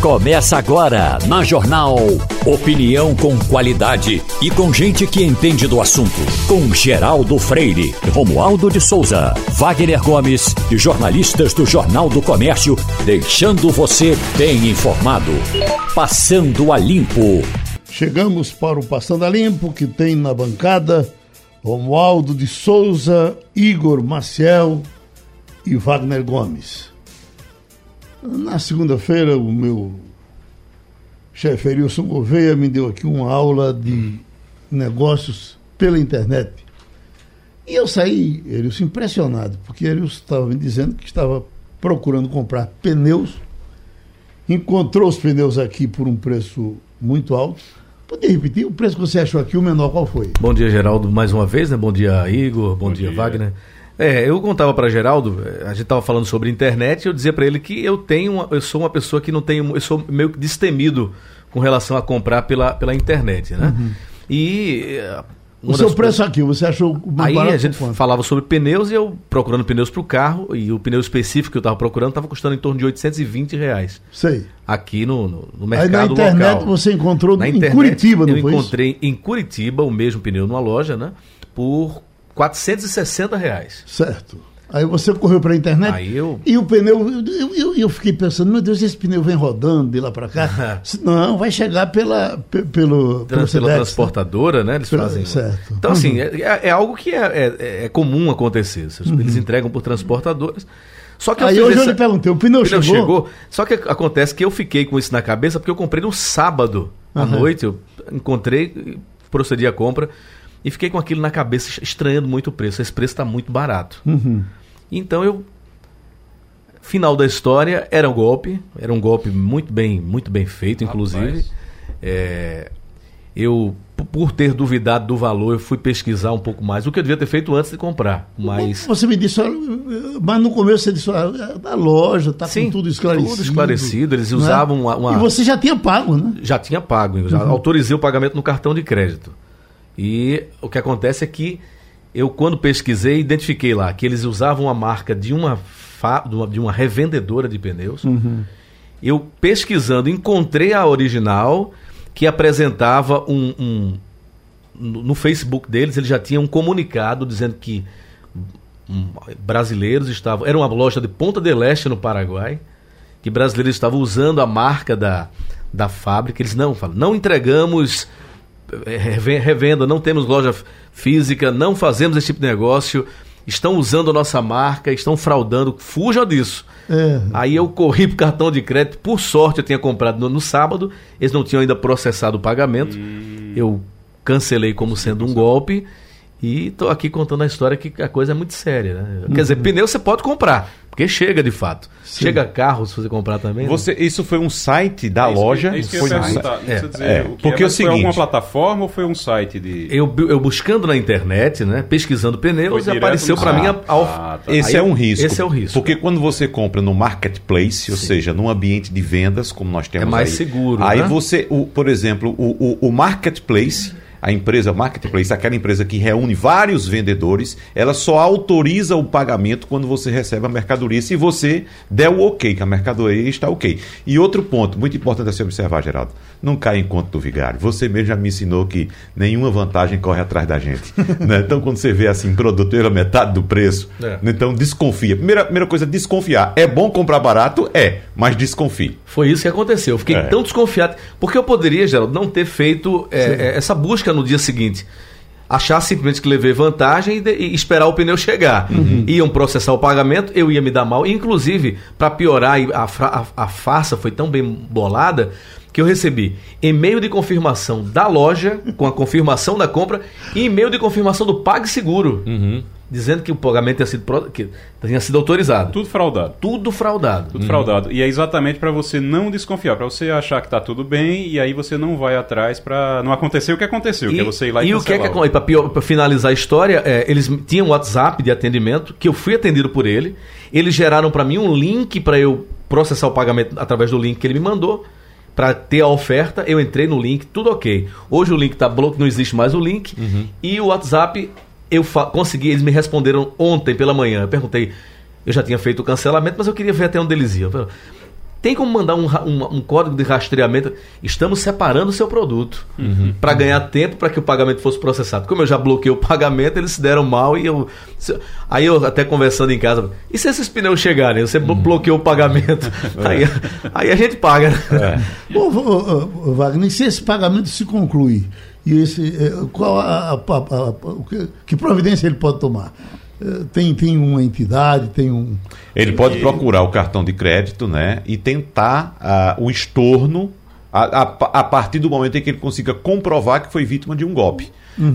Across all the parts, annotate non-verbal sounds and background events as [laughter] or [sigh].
Começa agora na Jornal. Opinião com qualidade e com gente que entende do assunto. Com Geraldo Freire, Romualdo de Souza, Wagner Gomes e jornalistas do Jornal do Comércio, deixando você bem informado. Passando a Limpo. Chegamos para o Passando a Limpo, que tem na bancada Romualdo de Souza, Igor Maciel e Wagner Gomes. Na segunda-feira, o meu chefe Erilson Gouveia me deu aqui uma aula de negócios pela internet. E eu saí, Erilson, impressionado, porque Erilson estava me dizendo que estava procurando comprar pneus, encontrou os pneus aqui por um preço muito alto. Poderia repetir? O preço que você achou aqui, o menor, qual foi? Bom dia, Geraldo, mais uma vez, né? Bom dia, Igor. Bom, Bom dia, dia, Wagner. É, eu contava para Geraldo, a gente estava falando sobre internet, eu dizia para ele que eu tenho, uma, eu sou uma pessoa que não tenho, eu sou meio que destemido com relação a comprar pela, pela internet, né? Uhum. E eh, o seu preço aqui, você achou Aí a gente falava sobre pneus e eu procurando pneus para o carro, e o pneu específico que eu estava procurando estava custando em torno de 820 reais. Sei. Aqui no, no, no mercado local. Aí na internet local. você encontrou na em internet, Curitiba, não eu foi encontrei isso? em Curitiba o mesmo pneu numa loja, né? Por 460 reais. Certo. Aí você correu para a internet Aí eu... e o pneu, eu, eu, eu, fiquei pensando, meu Deus, esse pneu vem rodando de lá para cá. [laughs] Não, vai chegar pela, pelo, Trans, pela né? transportadora, né? Eles pela, fazem. Certo. Então, assim, uhum. assim, é, é, algo que é, é, é comum acontecer. Eles uhum. entregam por transportadoras. Só que Aí hoje essa... eu lhe perguntei, o pneu, o pneu chegou? chegou? Só que acontece que eu fiquei com isso na cabeça porque eu comprei no sábado à uhum. noite, eu encontrei, procedi a compra e fiquei com aquilo na cabeça, estranhando muito o preço. Esse preço está muito barato. Uhum. Então eu. Final da história, era um golpe, era um golpe muito bem, muito bem feito, inclusive. É, eu, por ter duvidado do valor, eu fui pesquisar um pouco mais, o que eu devia ter feito antes de comprar. Mas... Você me disse, mas no começo você disse, a loja está com tudo esclarecido. Tudo esclarecido, eles usavam é? uma, uma, E você já tinha pago, né? Já tinha pago, já uhum. autorizei o pagamento no cartão de crédito. E o que acontece é que eu, quando pesquisei, identifiquei lá que eles usavam a marca de uma, de uma revendedora de pneus. Uhum. Eu, pesquisando, encontrei a original que apresentava um, um no Facebook deles, ele já tinha um comunicado dizendo que um, brasileiros estavam. Era uma loja de Ponta del Este, no Paraguai, que brasileiros estavam usando a marca da, da fábrica. Eles não falam, não entregamos revenda, não temos loja física, não fazemos esse tipo de negócio, estão usando a nossa marca, estão fraudando, fuja disso. É. Aí eu corri pro cartão de crédito, por sorte eu tinha comprado no, no sábado, eles não tinham ainda processado o pagamento, hum. eu cancelei como sendo um golpe e estou aqui contando a história que a coisa é muito séria. Né? Quer dizer, uhum. pneu você pode comprar, porque chega de fato. Sim. Chega carro se você comprar também. Né? Você, né? Isso foi um site da é isso, loja? É isso que foi eu ia é, dizer, é, o porque é, o seguinte, foi alguma plataforma ou foi um site de. Eu, eu buscando na internet, né? Pesquisando pneus, e apareceu para mim a, a... Ah, tá. Esse Aí, é um risco. Esse é o risco. Porque quando você compra no marketplace, ou Sim. seja, num ambiente de vendas, como nós temos. É mais aí, seguro. Aí né? você, o, por exemplo, o, o, o marketplace a empresa Marketplace, aquela empresa que reúne vários vendedores, ela só autoriza o pagamento quando você recebe a mercadoria, se você der o ok, que a mercadoria está ok. E outro ponto, muito importante a se observar, Geraldo, não cai em conta do vigário. Você mesmo já me ensinou que nenhuma vantagem corre atrás da gente. [laughs] né? Então, quando você vê assim, produto pela metade do preço, é. então desconfia. Primeira, primeira coisa, desconfiar. É bom comprar barato? É, mas desconfie. Foi isso que aconteceu. Eu fiquei é. tão desconfiado, porque eu poderia, Geraldo, não ter feito é, é essa busca no dia seguinte achar simplesmente que levei vantagem e, e esperar o pneu chegar. Uhum. Iam processar o pagamento, eu ia me dar mal. Inclusive, para piorar, a, a, a farsa foi tão bem bolada que eu recebi e-mail de confirmação da loja, com a confirmação da compra, e e-mail de confirmação do PagSeguro. Uhum dizendo que o pagamento tinha sido, que tinha sido autorizado. Tudo fraudado. Tudo fraudado. Tudo fraudado. E é exatamente para você não desconfiar, para você achar que está tudo bem e aí você não vai atrás para não acontecer o que aconteceu, e, que é você ir lá e E o que é que para finalizar a história, é, eles tinham um WhatsApp de atendimento que eu fui atendido por ele. Eles geraram para mim um link para eu processar o pagamento através do link que ele me mandou para ter a oferta, eu entrei no link, tudo ok. Hoje o link está bloqueado, não existe mais o link. Uhum. E o WhatsApp eu consegui, eles me responderam ontem pela manhã. Eu perguntei, eu já tinha feito o cancelamento, mas eu queria ver até onde eles iam. Tem como mandar um, um- um código de rastreamento? Estamos separando o seu produto para ganhar tempo para que o pagamento fosse processado. Como eu já bloqueei o pagamento, eles se deram mal e eu. Aí eu até conversando em casa, e se esses pneus chegarem? Você blo- bloqueou o pagamento. [laughs] aí, aí a gente paga. né? Ô, ô, ô, Wagner, e se esse pagamento se conclui, e esse, eh, qual a, a- a- que, que providência ele pode tomar? Eh, Tem, tem uma entidade, tem um. Ele pode procurar o cartão de crédito, né? E tentar ah, o estorno a, a- a partir do momento em que ele consiga comprovar que foi vítima de um golpe.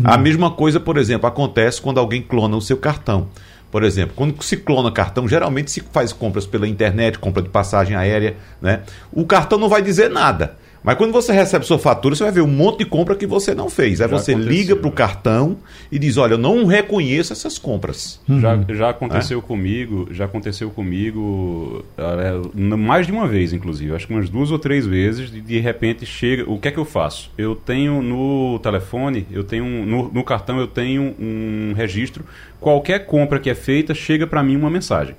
A mesma coisa, por exemplo, acontece quando alguém clona o seu cartão. Por exemplo, quando se clona cartão, geralmente se faz compras pela internet, compra de passagem aérea, né? O cartão não vai dizer nada. Mas quando você recebe sua fatura, você vai ver um monte de compra que você não fez. Aí Já você aconteceu, liga para o né? cartão e diz: Olha, eu não reconheço essas compras. Já, já aconteceu comigo, já aconteceu comigo é, mais de uma vez, inclusive, acho que umas duas ou três vezes, de, de repente chega. O que é que eu faço? Eu tenho no telefone, eu tenho no, no cartão eu tenho um registro. Qualquer compra que é feita, chega para mim uma mensagem.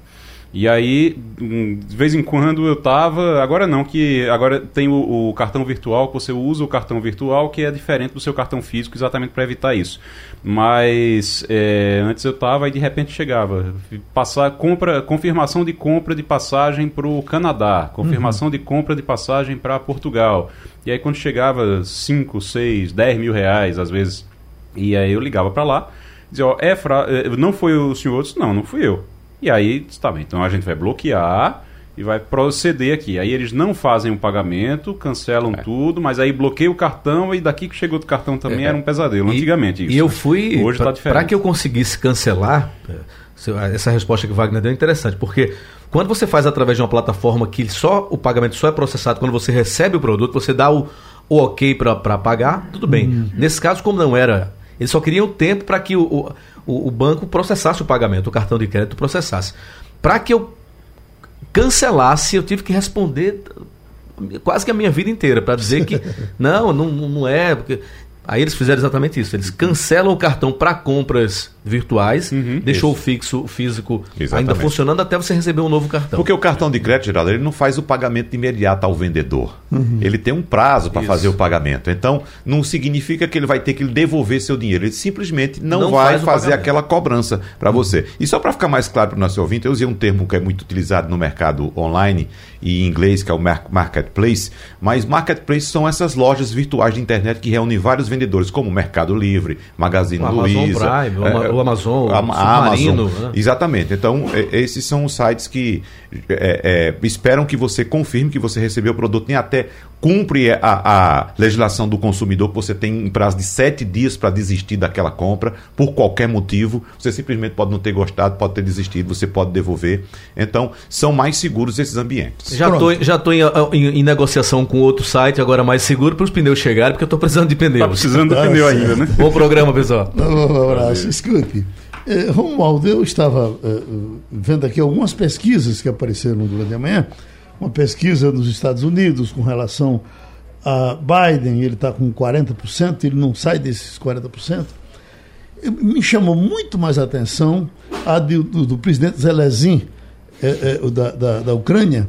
E aí, hum, de vez em quando eu tava. Agora não, que agora tem o, o cartão virtual, que você usa o cartão virtual, que é diferente do seu cartão físico, exatamente para evitar isso. Mas é, antes eu tava e de repente chegava. Passar, compra, confirmação de compra de passagem para o Canadá, confirmação de compra de passagem para Portugal. E aí quando chegava 5, 6, 10 mil reais, às vezes. E aí eu ligava para lá, dizia, ó, é fra... eh, não foi o senhor? Eu disse, não, não fui eu. E aí, disse, tá bem, então a gente vai bloquear e vai proceder aqui. Aí eles não fazem o pagamento, cancelam tudo, mas aí bloqueia o cartão e daqui que chegou do cartão também É. era um pesadelo, E- antigamente isso. E eu né? fui. Hoje tá diferente. Para que eu conseguisse cancelar, essa resposta que o Wagner deu é interessante, porque quando você faz através de uma plataforma que só o pagamento só é processado quando você recebe o produto, você dá o, o ok para pagar, tudo bem. Nesse caso, como não era, eles só queriam tempo para que o, o, o banco processasse o pagamento, o cartão de crédito processasse. Para que eu cancelasse, eu tive que responder quase que a minha vida inteira para dizer que [laughs] não, não, não é. Porque... Aí eles fizeram exatamente isso. Eles cancelam o cartão para compras virtuais, deixou o fixo, o físico ainda Exatamente. funcionando até você receber um novo cartão. Porque o cartão de crédito, Geraldo, ele não faz o pagamento imediato ao vendedor. Ele tem um prazo para Isso. fazer o pagamento. Então, não significa que ele vai ter que devolver seu dinheiro. Ele simplesmente não, Não vai faz fazer pagamento. aquela cobrança para você. E só para ficar mais claro para o nosso ouvinte, eu usei um termo que é muito utilizado no mercado online e em inglês, que é o mar- marketplace. Mas marketplace são essas lojas virtuais de internet que reúnem vários vendedores, como Mercado Livre, Magazine O Amazon Luiza. Prime, o Ama- é, o Amazon, a- a Amazon. né? Exatamente. Então, é, esses são os sites que é, é, esperam que você confirme que você recebeu o produto e até cumpre a, a legislação do consumidor, que você tem um prazo de sete dias para desistir daquela compra, por qualquer motivo. Você simplesmente pode não ter gostado, pode ter desistido, você pode devolver. Então, são mais seguros esses ambientes. Já estou já tô em, em- em negociação com outro site, agora mais seguro, para os pneus chegarem, porque eu estou precisando de pneus. Precisando do pneu ainda, né? Bom programa, pessoal. Um abraço. Escute, eh, Romualdo, eu estava eh, vendo aqui algumas pesquisas que apareceram durante a manhã. Uma pesquisa nos Estados Unidos com relação a Biden, ele está com 40%, ele não sai desses 40%. Eh, Me chamou muito mais a atenção a de- do, do presidente Zelensky, eh, eh, da, da, da Ucrânia,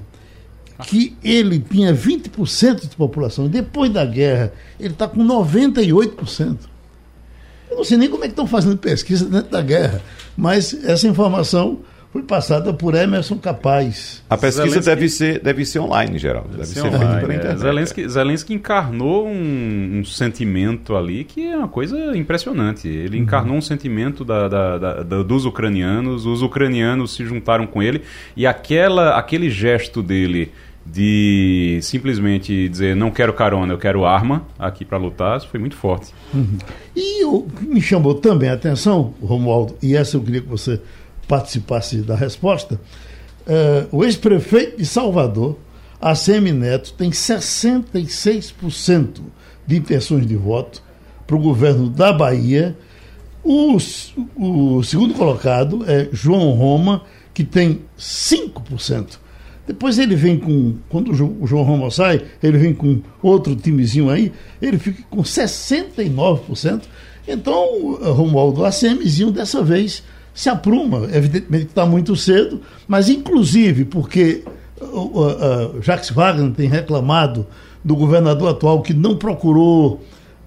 que ele tinha 20% de população. Depois da guerra, ele está com 98%. Eu não sei nem como é que estão fazendo pesquisa dentro da guerra, mas essa informação foi passada por Emerson Capaz. A pesquisa Zelensky- deve ser, deve ser online, Geraldo. Deve, ser, feita online, pela é. internet. Zelensky, Zelensky encarnou um, um sentimento ali que é uma coisa impressionante. Ele encarnou um sentimento da- da- da- da- dos ucranianos, os ucranianos se juntaram com ele e aquela, aquele gesto dele de simplesmente dizer não quero carona, eu quero arma aqui para lutar, isso foi muito forte. E o que me chamou também a atenção, Romualdo, e essa eu queria que você participasse da resposta, eh, o ex-prefeito de Salvador, ACM Neto, tem 66% de intenções de voto para o governo da Bahia. O, o segundo colocado é João Roma, que tem 5%. Depois ele vem com. Quando o Jo- o João Roma sai, ele vem com outro timezinho aí, ele fica com 69%. Então, eh, Romualdo, ACMzinho dessa vez se apruma. Evidentemente está muito cedo, mas inclusive porque o, o, Jacques Wagner tem reclamado do governador atual que não procurou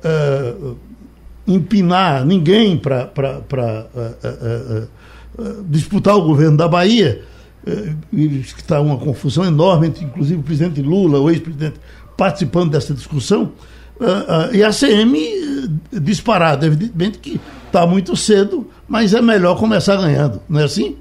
uh, empinar ninguém para uh, uh, disputar o governo da Bahia. está uma confusão enorme entre, inclusive, o presidente Lula, o ex-presidente, participando dessa discussão. e a CM disparada, evidentemente que está muito cedo, mas é melhor começar ganhando, não é assim?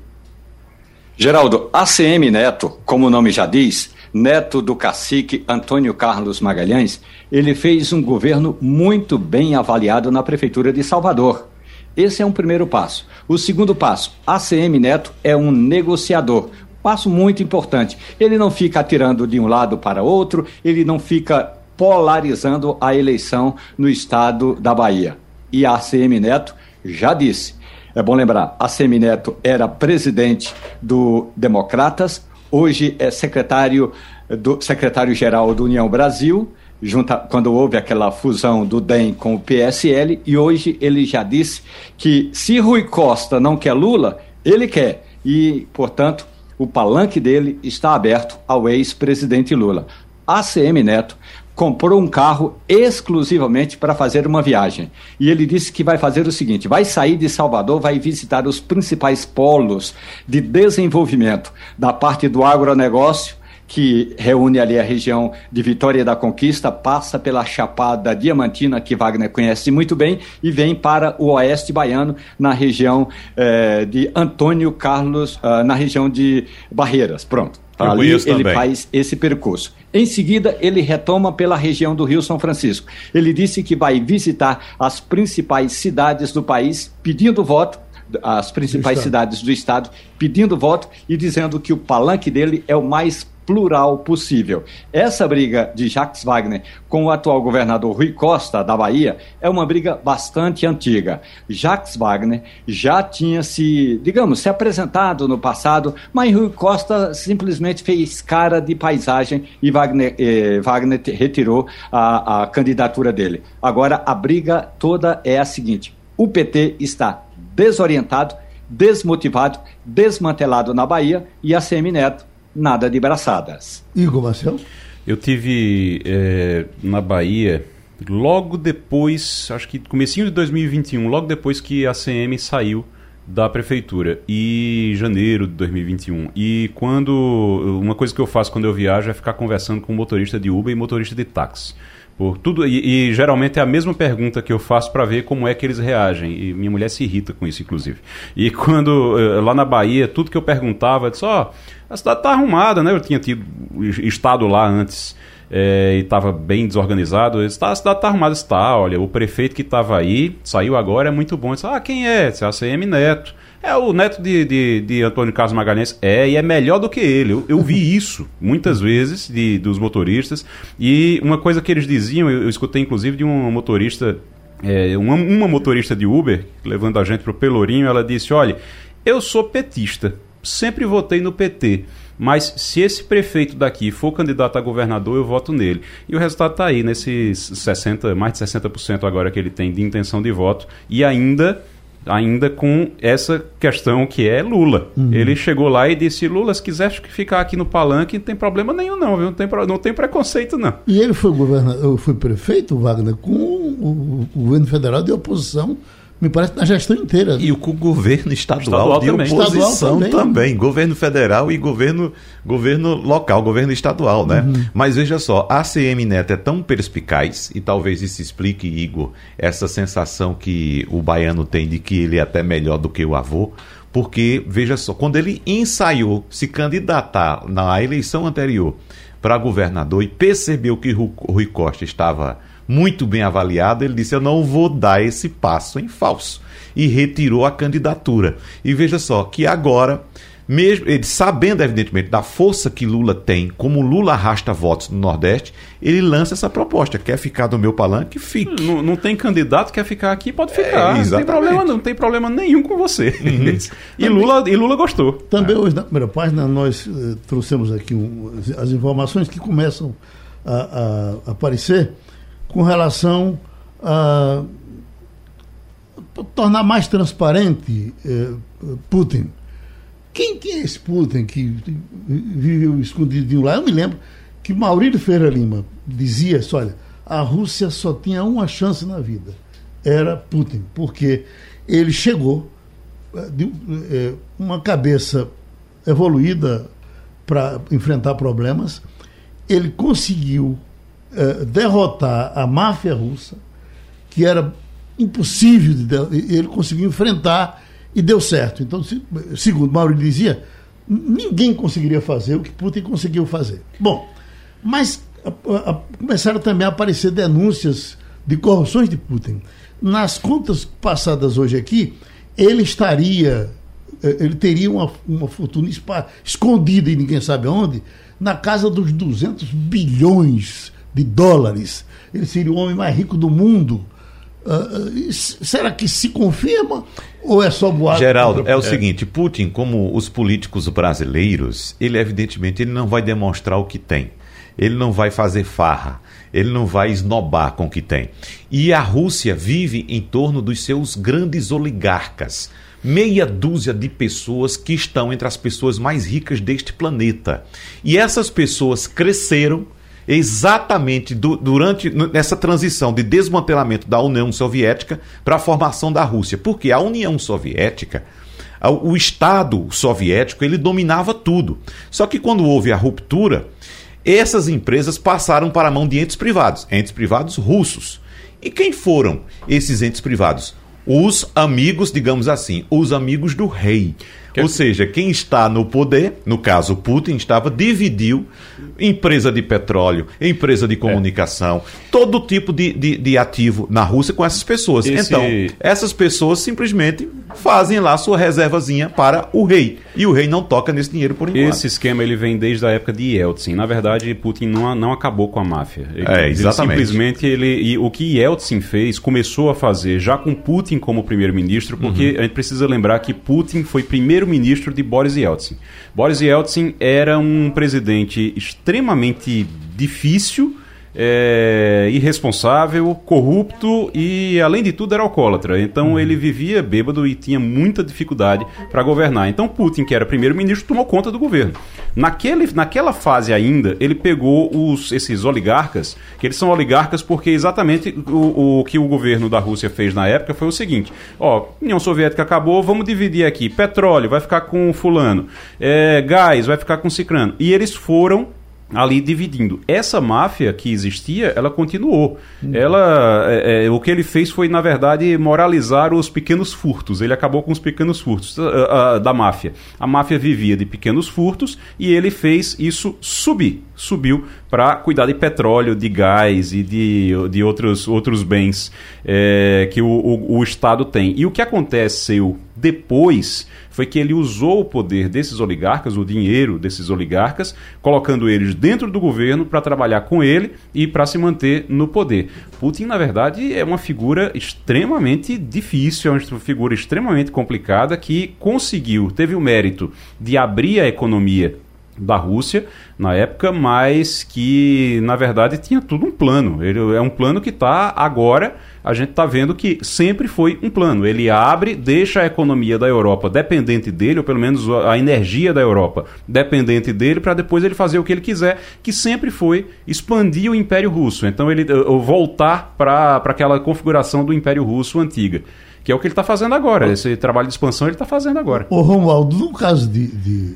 Geraldo, ACM Neto, como o nome já diz, neto do cacique Antônio Carlos Magalhães, ele fez um governo muito bem avaliado na Prefeitura de Salvador. Esse é um primeiro passo. O segundo passo, ACM Neto é um negociador. Passo muito importante. Ele não fica atirando de um lado para outro, ele não fica polarizando a eleição no estado da Bahia. E a ACM Neto já disse: é bom lembrar, a Semineto era presidente do Democratas, hoje é secretário do secretário-geral do União Brasil, junta, quando houve aquela fusão do DEM com o PSL, e hoje ele já disse que se Rui Costa não quer Lula, ele quer. E, portanto, o palanque dele está aberto ao ex-presidente Lula. A CM Neto comprou um carro exclusivamente para fazer uma viagem. E ele disse que vai fazer o seguinte: vai sair de Salvador, vai visitar os principais polos de desenvolvimento da parte do agronegócio que reúne ali a região de Vitória da Conquista, passa pela Chapada Diamantina, que Wagner conhece muito bem, e vem para o oeste baiano, na região eh, de Antônio Carlos, uh, na região de Barreiras. Pronto. Ali ele também. faz esse percurso. Em seguida, ele retoma pela região do Rio São Francisco. Ele disse que vai visitar as principais cidades do país pedindo voto as principais do cidades do estado pedindo voto e dizendo que o palanque dele é o mais plural possível. Essa briga de Jacques Wagner com o atual governador Rui Costa, da Bahia, é uma briga bastante antiga. Jacques Wagner já tinha se, digamos, se apresentado no passado, mas Rui Costa simplesmente fez cara de paisagem e Wagner, eh, Wagner retirou a, a candidatura dele. Agora, a briga toda é a seguinte: o PT está desorientado, desmotivado, desmantelado na Bahia e a Semineto nada de braçadas. Igor Marcelo? Eu tive é, na Bahia logo depois, acho que comecinho de 2021, logo depois que a CM saiu da prefeitura e janeiro de 2021. E quando uma coisa que eu faço quando eu viajo é ficar conversando com motorista de Uber e motorista de táxi. Por tudo e, e geralmente é a mesma pergunta que eu faço para ver como é que eles reagem. E minha mulher se irrita com isso, inclusive. E [laughs] quando eh, lá na Bahia, tudo que eu perguntava, eu disse, ó, oh, a cidade tá arrumada, né? Eu tinha tido estado lá antes. É, e estava bem desorganizado. Disse, tá, a cidade está arrumada, está. Olha, o prefeito que estava aí, saiu agora, é muito bom. disse, ah, quem é? Disse, ACM Neto. É o neto de, de, de, Antônio Carlos Magalhães. É, e é melhor do que ele. Eu, eu vi isso muitas vezes de, dos motoristas. E uma coisa que eles diziam, eu, eu escutei inclusive de um motorista, é, uma, uma motorista de Uber, levando a gente para o Pelourinho, ela disse: Olha, eu sou petista, sempre votei no PT. Mas se esse prefeito daqui for candidato a governador, eu voto nele. E o resultado está aí, nesses 60, mais de 60% agora que ele tem de intenção de voto. E ainda ainda com essa questão que é Lula. Uhum. Ele chegou lá e disse: Lula, se quiser ficar aqui no palanque, não tem problema nenhum, não, viu? Não tem, não tem preconceito, não. E ele foi governador, foi prefeito, Wagner, com o, o governo federal de oposição me parece, na gestão inteira. E o governo estadual, estadual de também. oposição estadual também. também. Governo federal e governo, governo local, governo estadual, né? Uhum. Mas veja só, a CM Neto é tão perspicaz, e talvez isso explique, Igor, essa sensação que o baiano tem de que ele é até melhor do que o avô, porque, veja só, quando ele ensaiou se candidatar na eleição anterior para governador e percebeu que Rui Costa estava muito bem avaliado, ele disse: Eu não vou dar esse passo em falso. E retirou a candidatura. E veja só que agora, mesmo ele sabendo, evidentemente, da força que Lula tem, como Lula arrasta votos no Nordeste, ele lança essa proposta. Quer ficar no meu palanque? Fique. Não, não tem candidato, quer ficar aqui, pode ficar. É, não, tem problema, não tem problema nenhum com você. Uhum. [laughs] e, Lula, e Lula gostou. Também é. hoje, na primeira página, nós uh, trouxemos aqui um, as informações que começam a, a aparecer com relação a tornar mais transparente eh, Putin. quem, é esse Putin que viveu escondidinho lá? Eu me lembro que Maurílio Ferreira Lima dizia assim, olha, a Rússia só tinha uma chance na vida, era Putin, porque ele chegou eh, de é, uma cabeça evoluída para enfrentar problemas, ele conseguiu é, derrotar a máfia russa, que era impossível, de, ele conseguiu enfrentar e deu certo. Então, se, segundo Maurício dizia, ninguém conseguiria fazer o que Putin conseguiu fazer. Bom, mas a, a, começaram também a aparecer denúncias de corrupções de Putin. Nas contas passadas hoje aqui, ele estaria, eh, ele teria uma, uma fortuna escondida e ninguém sabe onde, na casa dos 200 bilhões de dólares. Ele seria o homem mais rico do mundo. Uh, será que se confirma ou é só boato? Geraldo, é o seguinte, Putin, como os políticos brasileiros, ele evidentemente ele não vai demonstrar o que tem ele não vai fazer farra, ele não vai esnobar com o que tem. E a Rússia vive em torno dos seus grandes oligarcas. Meia dúzia de pessoas que estão entre as pessoas mais ricas deste planeta. E essas pessoas cresceram exatamente do, durante nessa transição de desmantelamento da União Soviética para a formação da Rússia. Porque a União Soviética, o Estado soviético, ele dominava tudo. Só que quando houve a ruptura, essas empresas passaram para a mão de entes privados, entes privados russos. E quem foram esses entes privados? Os amigos, digamos assim, os amigos do rei. Ou seja, quem está no poder, no caso Putin, estava, dividiu empresa de petróleo, empresa de comunicação, é. todo tipo de, de, de, ativo na Rússia com essas pessoas. Esse... Então, essas pessoas simplesmente fazem lá sua reservazinha para o rei. E o rei não toca nesse dinheiro por enquanto. Esse esquema ele vem desde a época de Yeltsin. Na verdade, Putin não, não acabou com a máfia. Ele, é, exatamente. Ele simplesmente ele, e o que Yeltsin fez, começou a fazer já com Putin como primeiro-ministro, porque uhum. a gente precisa lembrar que Putin foi primeiro-ministro de Boris Yeltsin. Boris Yeltsin era um presidente extremamente difícil é, irresponsável, corrupto e, além de tudo, era alcoólatra. Então uhum. ele vivia bêbado e tinha muita dificuldade para governar. Então Putin, que era primeiro-ministro, tomou conta do governo. Naquele, naquela fase ainda, ele pegou os, esses oligarcas, que eles são oligarcas porque exatamente o, o que o governo da Rússia fez na época foi o seguinte: ó, União Soviética acabou, vamos dividir aqui. Petróleo vai ficar com fulano, é, gás vai ficar com cicrano. E eles foram ali dividindo. Essa máfia que existia, ela continuou. Uhum. Ela, é, é, o que ele fez foi, na verdade, moralizar os pequenos furtos. Ele acabou com os pequenos furtos uh, uh, da máfia. A máfia vivia de pequenos furtos e ele fez isso subir. Subiu para cuidar de petróleo, de gás e de, de outros, outros bens é, que o, o, o Estado tem. E o que aconteceu depois foi que ele usou o poder desses oligarcas, o dinheiro desses oligarcas, colocando eles dentro do governo para trabalhar com ele e para se manter no poder. Putin, na verdade, é uma figura extremamente difícil, é uma figura extremamente complicada que conseguiu, teve o mérito de abrir a economia da Rússia na época, mas que na verdade tinha tudo um plano. Ele é um plano que está agora a gente está vendo que sempre foi um plano. Ele abre, deixa a economia da Europa dependente dele, ou pelo menos a energia da Europa dependente dele, para depois ele fazer o que ele quiser, que sempre foi expandir o Império Russo. Então ele voltar para aquela configuração do Império Russo antiga. Que é o que ele está fazendo agora. Esse trabalho de expansão ele está fazendo agora. Ô Romualdo, no caso de, de.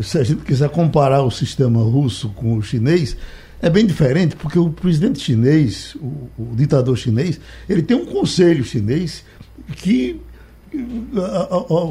Se a gente quiser comparar o sistema russo com o chinês, é bem diferente, porque o presidente chinês, o, o ditador chinês, ele tem um conselho chinês que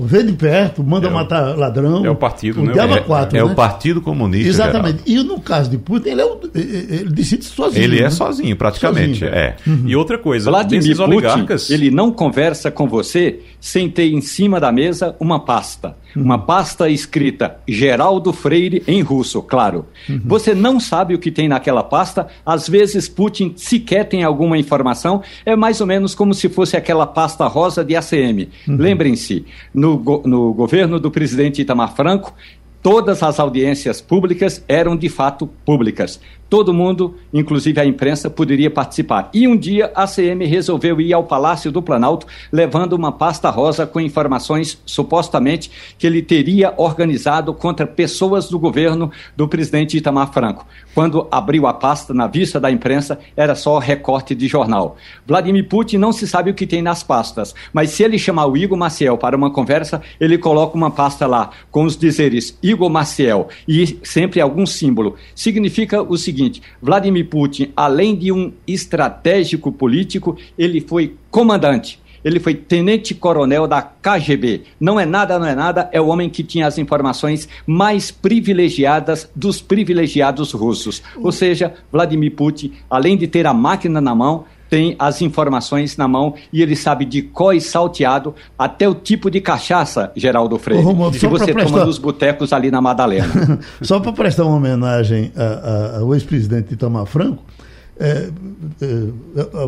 vê de perto, manda é o, matar ladrão. É o partido, né? É, quatro, é né? o Partido Comunista. Exatamente. Geral. E no caso de Putin, ele, é o, ele decide sozinho. Ele é né? é sozinho, praticamente. Sozinho. É. Uhum. E outra coisa, Vladimir Putin, oligarcas... ele não conversa com você sem ter em cima da mesa uma pasta. Uma pasta escrita Geraldo Freire em russo, claro. Uhum. Você não sabe o que tem naquela pasta. Às vezes Putin sequer tem alguma informação. É mais ou menos como se fosse aquela pasta rosa de ACM. Uhum. Lembrem-se, no, no governo do presidente Itamar Franco, todas as audiências públicas eram de fato públicas. Todo mundo, inclusive a imprensa, poderia participar. E um dia a CM resolveu ir ao Palácio do Planalto levando uma pasta rosa com informações supostamente que ele teria organizado contra pessoas do governo do presidente Itamar Franco. Quando abriu a pasta na vista da imprensa, era só recorte de jornal. Vladimir Putin não se sabe o que tem nas pastas, mas se ele chamar o Igor Maciel para uma conversa, ele coloca uma pasta lá com os dizeres Igor Maciel e sempre algum símbolo. Significa o seguinte seguinte: Vladimir Putin, além de um estratégico político, ele foi comandante. Ele foi tenente-coronel da KGB. Não é nada, não é nada, é o homem que tinha as informações mais privilegiadas dos privilegiados russos. Ou seja, Vladimir Putin, além de ter a máquina na mão, tem as informações na mão e ele sabe de có e salteado até o tipo de cachaça, Geraldo Freire, se você prestar... toma nos botecos ali na Madalena. [laughs] só para prestar uma homenagem ao ex-presidente Itamar Franco, é, é,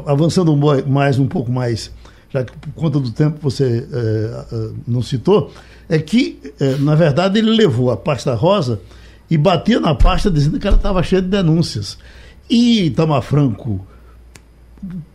avançando mais um pouco mais, já que por conta do tempo você é, é não citou, é que, é, na verdade, ele levou a pasta rosa e batia na pasta dizendo que ela estava cheia de denúncias. E Itamar Franco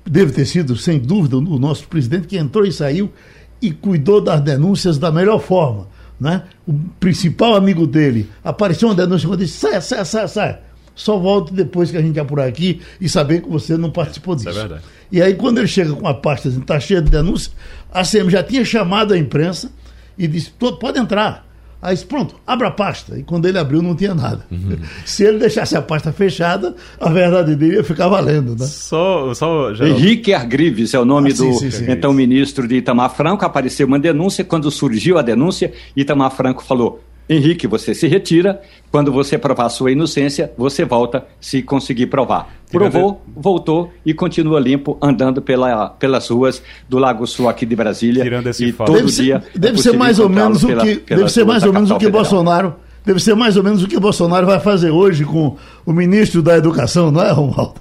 deve ter sido, sem dúvida, o nosso presidente que entrou e saiu e cuidou das denúncias da melhor forma. Né? O principal amigo dele apareceu uma denúncia e disse: sai, sai, sai, sai. Só volte depois que a gente apurar aqui e saber que você não participou disso. Isso é verdade. E aí, quando ele chega com a pasta, está cheia de denúncias, a CM já tinha chamado a imprensa e disse: pode entrar. Aí pronto, abra a pasta. E quando ele abriu, não tinha nada. Uhum. [laughs] Se ele deixasse a pasta fechada, a verdade dele ia ficar valendo. Né? Só, só, Henrique Argrives é o nome ah, do sim, sim, então ministro de Itamar Franco. Apareceu uma denúncia. Quando surgiu a denúncia, Itamar Franco falou: Henrique, você se retira. Quando você provar sua inocência, você volta se conseguir provar. Provou, voltou e continua limpo, andando pela, pelas ruas do Lago Sul aqui de Brasília. Tirando esse e todo deve dia. Ser, deve ser mais ou menos o que, pela, deve ser mais ou menos o que Bolsonaro. Deve ser mais ou menos o que Bolsonaro vai fazer hoje com o ministro da Educação, não é, Romualdo?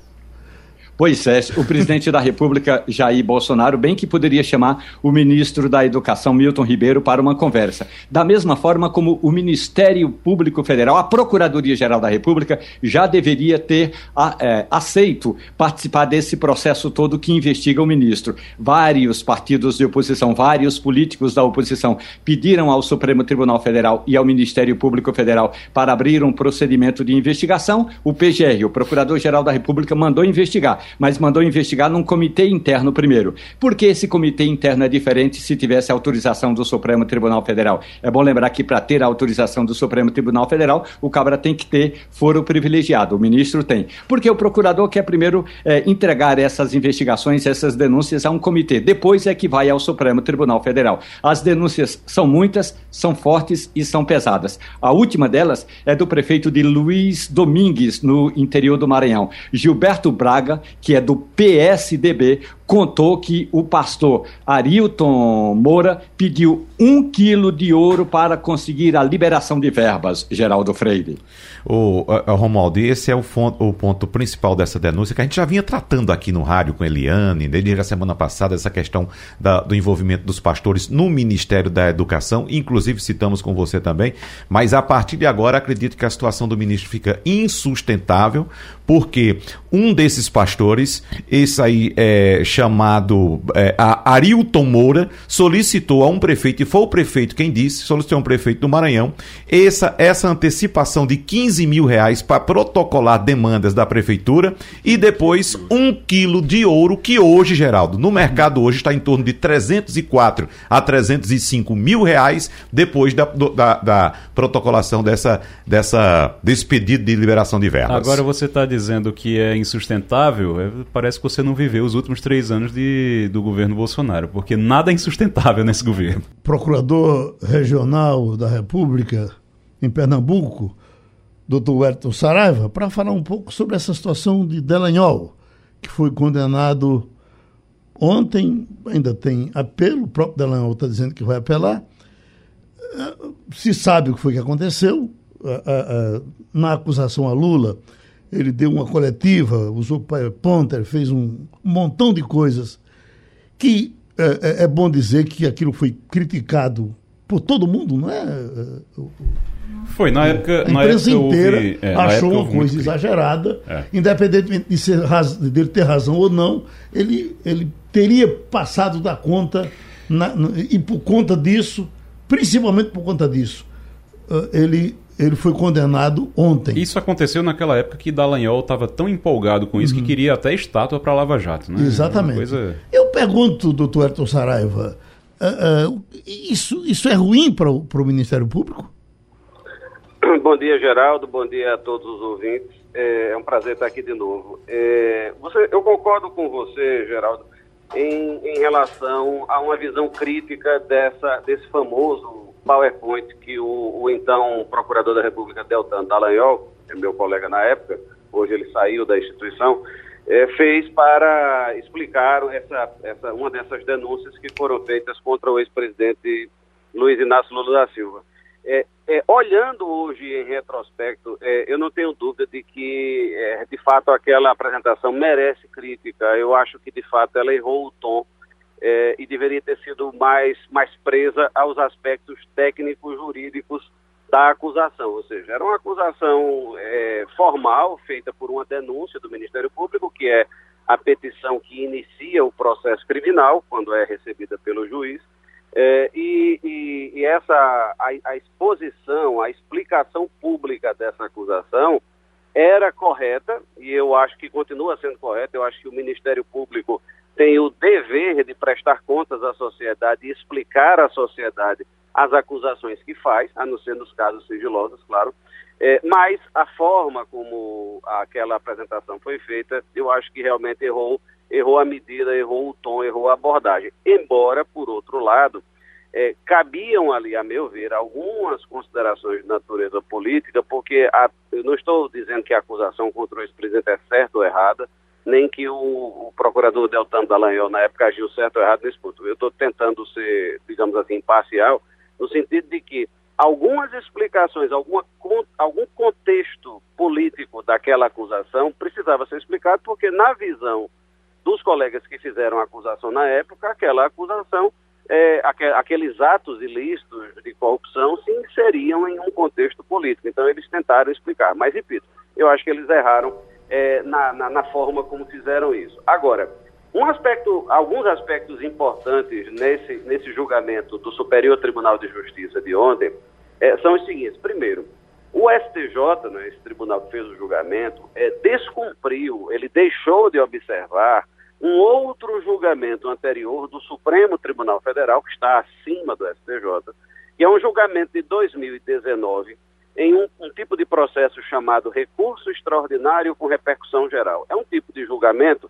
Pois é, o presidente da República, Jair Bolsonaro, bem que poderia chamar o ministro da Educação, Milton Ribeiro, para uma conversa. Da mesma forma como o Ministério Público Federal, a Procuradoria-Geral da República, já deveria ter é, aceito participar desse processo todo que investiga o ministro. Vários partidos de oposição, vários políticos da oposição pediram ao Supremo Tribunal Federal e ao Ministério Público Federal para abrir um procedimento de investigação. O PGR, o Procurador-Geral da República, mandou investigar mas mandou investigar num comitê interno primeiro. Por que esse comitê interno é diferente se tivesse autorização do Supremo Tribunal Federal? É bom lembrar que para ter a autorização do Supremo Tribunal Federal, o cabra tem que ter foro privilegiado, o ministro tem. Porque o procurador quer primeiro é, entregar essas investigações, essas denúncias a um comitê. Depois é que vai ao Supremo Tribunal Federal. As denúncias são muitas, são fortes e são pesadas. A última delas é do prefeito de Luiz Domingues, no interior do Maranhão. Gilberto Braga, que é do PSDB, contou que o pastor Arilton Moura pediu um quilo de ouro para conseguir a liberação de verbas, Geraldo Freire. O, o, Romualdo, esse é o, o, ponto principal dessa denúncia que a gente já vinha tratando aqui no rádio com Eliane, desde a semana passada, essa questão da, do envolvimento dos pastores no Ministério da Educação, inclusive citamos com você também, mas a partir de agora acredito que a situação do ministro fica insustentável, porque um desses pastores, esse aí é chamado é, Arilton Moura, solicitou a um prefeito, e foi o prefeito quem disse, solicitou a um prefeito do Maranhão, essa, essa antecipação de 15 mil reais para protocolar demandas da prefeitura e depois um quilo de ouro, que hoje, Geraldo, no mercado hoje está em torno de 304 a 305 mil reais depois da, da, da protocolação dessa, dessa, desse pedido de liberação de verbas. Agora você está dizendo que é insustentável, é, parece que você não viveu os últimos três anos de, do governo Bolsonaro, porque nada é insustentável nesse governo. Procurador Regional da República em Pernambuco, doutor Wellington Saraiva, para falar um pouco sobre essa situação de Delanhol, que foi condenado ontem, ainda tem apelo, o próprio Delanhol está dizendo que vai apelar. É, se sabe o que foi que aconteceu, na acusação a Lula, ele deu uma coletiva, usou Ponter, fez um montão de coisas que é, é, é, bom dizer que aquilo foi criticado por todo mundo, não é? Foi, na época. A na imprensa época inteira é, achou uma coisa muito exagerada, É. independentemente de ser raz- dele ter razão ou não, ele, ele teria passado da conta, na- na- e por conta disso, principalmente por conta disso, eh, ele, ele foi condenado ontem. Isso aconteceu naquela época que Dallagnol estava tão empolgado com isso que queria até estátua para Lava Jato, né? Uhum. Exatamente. Coisa... Eu pergunto, doutor Ayrton Saraiva, eh, eh, isso, isso é ruim para o para o Ministério Público? Bom dia, Geraldo. Bom dia a todos os ouvintes. É, é um prazer estar aqui de novo. É, você, eu concordo com você, Geraldo, em, em relação a uma visão crítica dessa, desse famoso PowerPoint que o, o então Procurador da República, Deltan Dallagnol, é meu colega na época, hoje ele saiu da instituição, é, fez para explicar essa, essa, uma dessas denúncias que foram feitas contra o ex-presidente Luiz Inácio Lula da Silva. É, é, olhando hoje em retrospecto, é, eu não tenho dúvida de que, é, de fato, aquela apresentação merece crítica. Eu acho que, de fato, ela errou o tom é, e deveria ter sido mais, mais presa aos aspectos técnicos jurídicos da acusação. Ou seja, era uma acusação é, formal, feita por uma denúncia do Ministério Público, que é a petição que inicia o processo criminal, quando é recebida pelo juiz. É, e, e- e essa a, a exposição, a explicação pública dessa acusação era correta e eu acho que continua sendo correta. Eu acho que o Ministério Público tem o dever de prestar contas à sociedade e explicar à sociedade as acusações que faz, a não ser nos casos sigilosos, claro. É, mas a forma como aquela apresentação foi feita, eu acho que realmente errou, errou a medida, errou o tom, errou a abordagem. Embora, por outro lado, é, cabiam ali, a meu ver, algumas considerações de natureza política, porque a- eu não estou dizendo que a acusação contra o ex-presidente é certa ou errada, nem que o, o procurador Deltan Dallagnol, na época, agiu certo ou errado nesse ponto. Eu estou tentando ser, digamos assim, imparcial, no sentido de que algumas explicações, alguma, algum contexto político daquela acusação precisava ser explicado, porque na visão dos colegas que fizeram a acusação na época, aquela acusação, é, aque- aqueles atos ilícitos de corrupção se inseriam em um contexto político. Então eles tentaram explicar. Mas, repito, eu acho que eles erraram é, na, na- na forma como fizeram isso. Agora, um aspecto, alguns aspectos importantes nesse, nesse julgamento do Superior Tribunal de Justiça de ontem é, são os seguintes. Primeiro, o STJ, né, esse tribunal que fez o julgamento, é, descumpriu, ele deixou de observar um outro julgamento anterior do Supremo Tribunal Federal, que está acima do STJ, que é um julgamento de 2019 em um, um tipo de processo chamado recurso extraordinário com repercussão geral. É um tipo de julgamento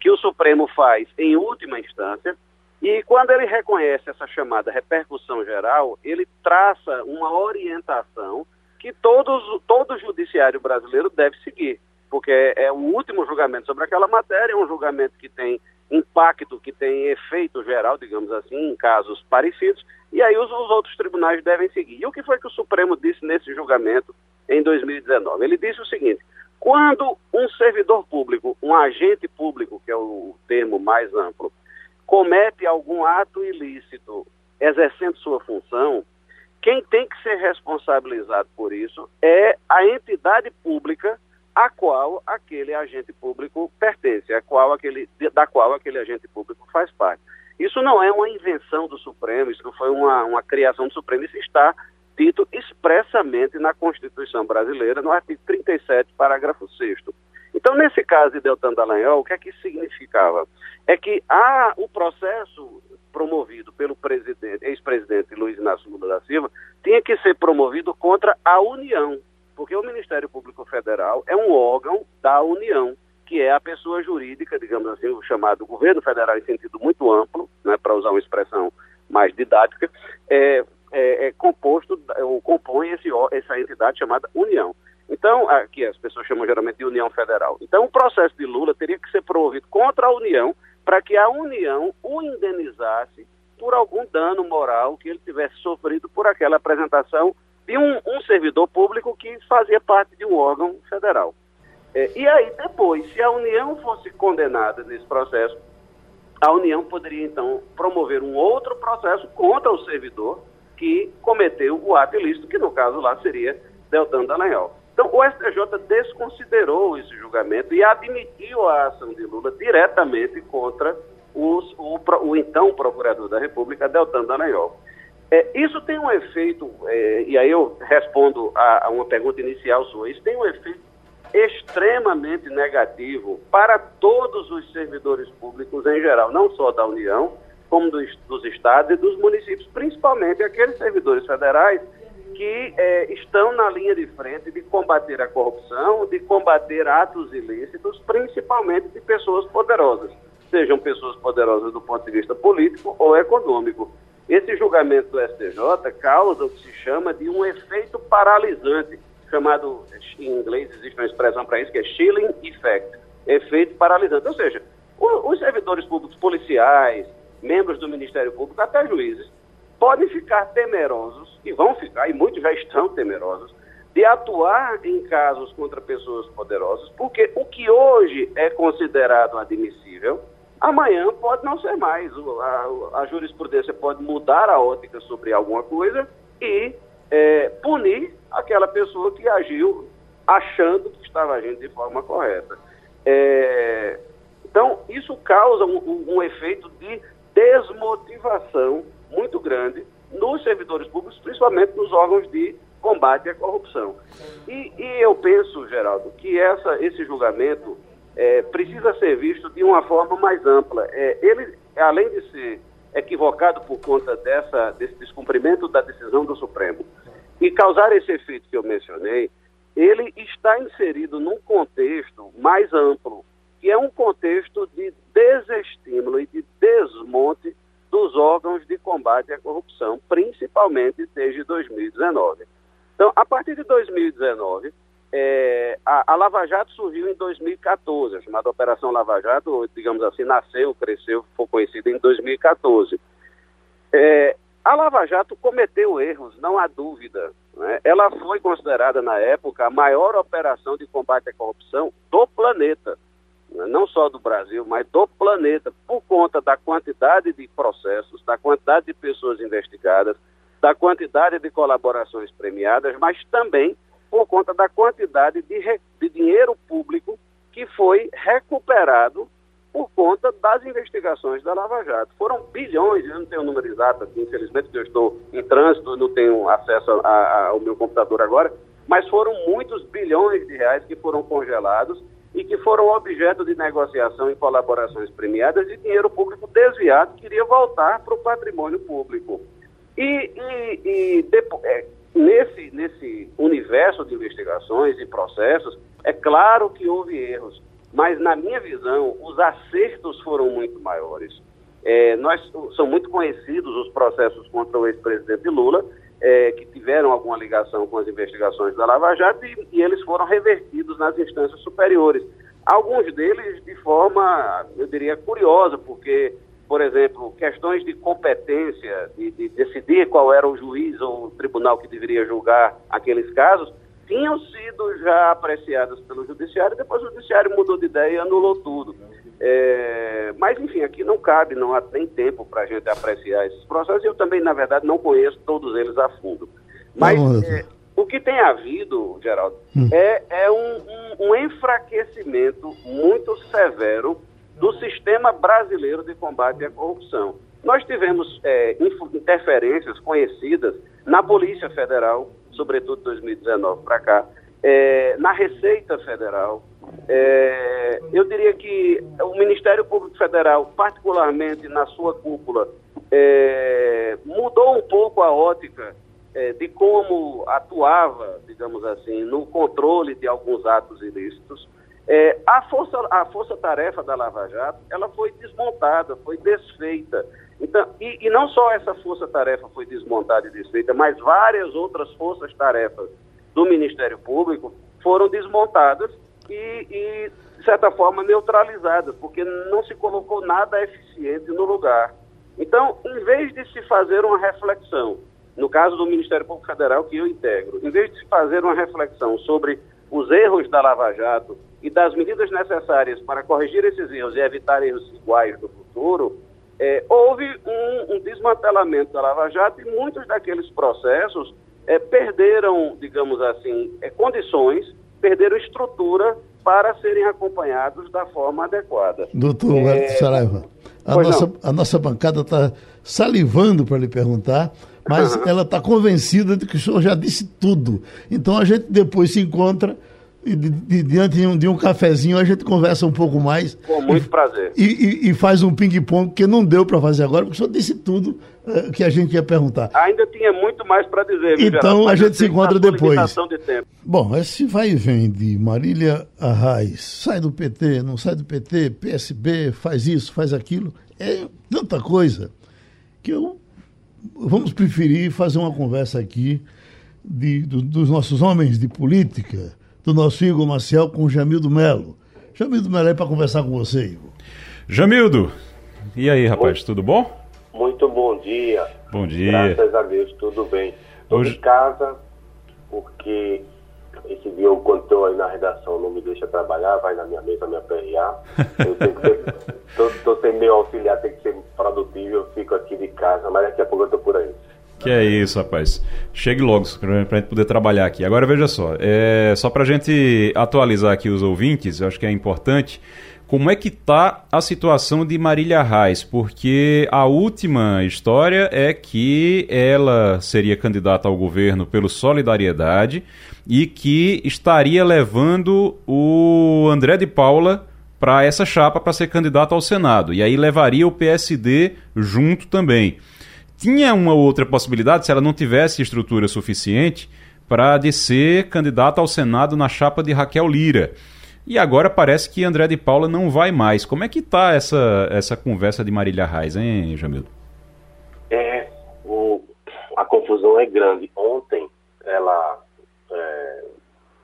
que o Supremo faz em última instância e quando ele reconhece essa chamada repercussão geral, ele traça uma orientação que todos, todo judiciário brasileiro deve seguir, porque é, é o último julgamento sobre aquela matéria, é um julgamento que tem impacto, que tem efeito geral, digamos assim, em casos parecidos, e aí os, os outros tribunais devem seguir. E o que foi que o Supremo disse nesse julgamento em 2019? Ele disse o seguinte: quando um servidor público, um agente público, que é o termo mais amplo, comete algum ato ilícito exercendo sua função, quem tem que ser responsabilizado por isso é a entidade pública a qual aquele agente público pertence, a qual aquele, da qual aquele agente público faz parte. Isso não é uma invenção do Supremo, isso não foi uma, uma criação do Supremo, isso está dito expressamente na Constituição brasileira, no artigo 37, parágrafo 6 Então, nesse caso de Deltan Dallagnol, o que é que significava? É que há o processo promovido pelo presidente, ex-presidente Luiz Inácio Lula da Silva tinha que ser promovido contra a União, porque o Ministério Público Federal é um órgão da União, que é a pessoa jurídica, digamos assim, o chamado governo federal em sentido muito amplo, né, para usar uma expressão mais didática, é, é, é composto, ou compõe esse, essa entidade chamada União. Então, aqui as pessoas chamam geralmente de União Federal. Então, o processo de Lula teria que ser promovido contra a União para que a União o indenizasse por algum dano moral que ele tivesse sofrido por aquela apresentação de um, um servidor público que fazia parte de um órgão federal. É, e aí, depois, se a União fosse condenada nesse processo, a União poderia, então, promover um outro processo contra o servidor que cometeu o ato ilícito, que no caso lá seria Deltan Dallagnol. Então, o STJ desconsiderou esse julgamento e admitiu a ação de Lula diretamente contra os, o, o, então procurador da República, Deltan Dallagnol. É, isso tem um efeito, é, e aí eu respondo a, a uma pergunta inicial sua, isso tem um efeito extremamente negativo para todos os servidores públicos em geral, não só da União, como dos, dos estados e dos municípios, principalmente aqueles servidores federais que é, estão na linha de frente de combater a corrupção, de combater atos ilícitos, principalmente de pessoas poderosas, sejam pessoas poderosas do ponto de vista político ou econômico. Esse julgamento do STJ causa o que se chama de um efeito paralisante, chamado, em inglês existe uma expressão para isso, que é chilling effect, efeito paralisante. Ou seja, os servidores públicos policiais, membros do Ministério Público, até juízes, podem ficar temerosos, e vão ficar, e muitos já estão temerosos, de atuar em casos contra pessoas poderosas, porque o que hoje é considerado admissível, amanhã pode não ser mais. A, a jurisprudência pode mudar a ótica sobre alguma coisa e é, punir aquela pessoa que agiu achando que estava agindo de forma correta. É, então, isso causa um, um efeito de desmotivação muito grande nos servidores públicos, principalmente nos órgãos de combate à corrupção. E, e eu penso, Geraldo, que essa, esse julgamento é, precisa ser visto de uma forma mais ampla. É, ele, além de ser equivocado por conta dessa, desse descumprimento da decisão do Supremo e causar esse efeito que eu mencionei, ele está inserido num contexto mais amplo, que é um contexto de desestímulo e de desmonte dos órgãos de combate à corrupção, principalmente desde 2019. Então, a partir de 2019, é, a, a, Lava Jato surgiu em 2014, a chamada Operação Lava Jato, digamos assim, nasceu, cresceu, foi conhecida em 2014. É, a Lava Jato cometeu erros, não há dúvida. Né? Ela foi considerada, na época, a maior operação de combate à corrupção do planeta não só do Brasil, mas do planeta, por conta da quantidade de processos, da quantidade de pessoas investigadas, da quantidade de colaborações premiadas, mas também por conta da quantidade de, de dinheiro público que foi recuperado por conta das investigações da Lava Jato. Foram bilhões, eu não tenho o número exato aqui, infelizmente, porque eu estou em trânsito, não tenho acesso a, a, ao meu computador agora, mas foram muitos bilhões de reais que foram congelados e que foram objeto de negociação em colaborações premiadas de dinheiro público desviado que iria voltar para o patrimônio público. E, e, e depois, é, nesse, nesse universo de investigações e processos, é claro que houve erros, mas na minha visão, os acertos foram muito maiores. É, nós são muito conhecidos os processos contra o ex-presidente Lula, é, que tiveram alguma ligação com as investigações da Lava Jato e, e, eles foram revertidos nas instâncias superiores. Alguns deles de forma, eu diria, curiosa, porque, por exemplo, questões de competência, de, de decidir qual era o juiz ou o tribunal que deveria julgar aqueles casos, tinham sido já apreciadas pelo judiciário, e depois o judiciário mudou de ideia e anulou tudo. É, mas, enfim, aqui não cabe, não há nem tempo para a gente apreciar esses processos. Eu também, na verdade, não conheço todos eles a fundo. Mas é, o que tem havido, Geraldo, hum. é, é um, um, um, enfraquecimento muito severo do sistema brasileiro de combate à corrupção. Nós tivemos é, interferências conhecidas na Polícia Federal, sobretudo de 2019 para cá, é, na Receita Federal. É, eu diria que o Ministério Público Federal, particularmente na sua cúpula, é, mudou um pouco a ótica é, de como atuava, digamos assim, no controle de alguns atos ilícitos. É, a força a força tarefa da Lava Jato ela foi desmontada foi desfeita então e, e não só essa força tarefa foi desmontada e desfeita mas várias outras forças tarefas do Ministério Público foram desmontadas e, e, de certa forma, neutralizadas, porque não se colocou nada eficiente no lugar. Então, em vez de se fazer uma reflexão, no caso do Ministério Público Federal, que eu integro, em vez de se fazer uma reflexão sobre os erros da Lava Jato e das medidas necessárias para corrigir esses erros e evitar erros iguais no futuro, é, houve um, um, desmantelamento da Lava Jato e muitos daqueles processos é, perderam, digamos assim, é, condições, perderam estrutura para serem acompanhados da forma adequada. Doutor é... Saraiva, a nossa, a nossa bancada está salivando para lhe perguntar, mas uhum. ela está convencida de que o senhor já disse tudo. Então a gente depois se encontra diante de um, de um, cafezinho a gente conversa um pouco mais. Com muito prazer. E, e, e faz um ping-pong que não deu para fazer agora, porque o senhor disse tudo uh, que a gente ia perguntar. Ainda tinha muito mais para dizer. Então Geraldo, a gente se encontra depois. De Bom, esse vai e vem de Marília Arraes, sai do PT, não sai do PT, PSB, faz isso, faz aquilo, é tanta coisa que eu vamos preferir fazer uma conversa aqui de, do, dos nossos homens de política do nosso Igor Maciel com o Jamildo Melo. Jamildo Melo aí para conversar com você, Igor. Jamildo, e aí, rapaz, muito, tudo bom? Muito bom dia. Bom dia. Graças a Deus, tudo bem. Estou Hoje... em casa porque esse dia eu, quando estou aí na redação, não me deixa trabalhar, vai na minha mesa me aperrear. Eu estou [laughs] sem meu auxiliar, tem que ser produtivo, eu fico aqui de casa, mas daqui a pouco eu estou por aí. Que é isso, rapaz. Chegue logo para a gente poder trabalhar aqui. Agora veja só, é, só para a gente atualizar aqui os ouvintes, eu acho que é importante. Como é que está a situação de Marília Reis? Porque a última história é que ela seria candidata ao governo pelo Solidariedade e que estaria levando o André de Paula para essa chapa para ser candidato ao Senado. E aí levaria o PSD junto também tinha uma outra possibilidade, se ela não tivesse estrutura suficiente, para de ser candidata ao Senado na chapa de Raquel Lira. E agora parece que André de Paula não vai mais. Como é que está essa, essa conversa de Marília Reis, hein, Jamildo? É, o, a confusão é grande. Ontem ela é,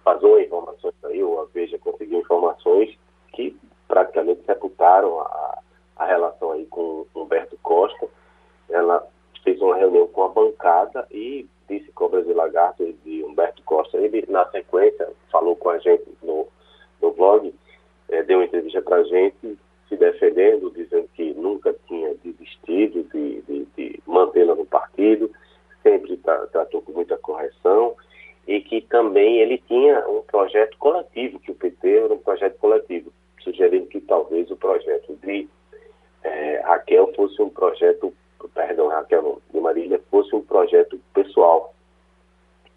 vazou informações aí, ou a Veja conseguiu informações que praticamente sepultaram a, a relação aí com Humberto Costa. Ela fez uma reunião com a bancada e disse Cobras e Lagartos de Humberto Costa. Ele, na sequência, falou com a gente no, no blog, é, deu uma entrevista para a gente, se defendendo, dizendo que nunca tinha desistido de, de, de mantê-la no partido, sempre tra tratou com muita correção e que também ele tinha um projeto coletivo, que o PT era um projeto coletivo, sugerindo que talvez o projeto de é, Raquel fosse um projeto perdão, Raquel de Marília, fosse um projeto pessoal.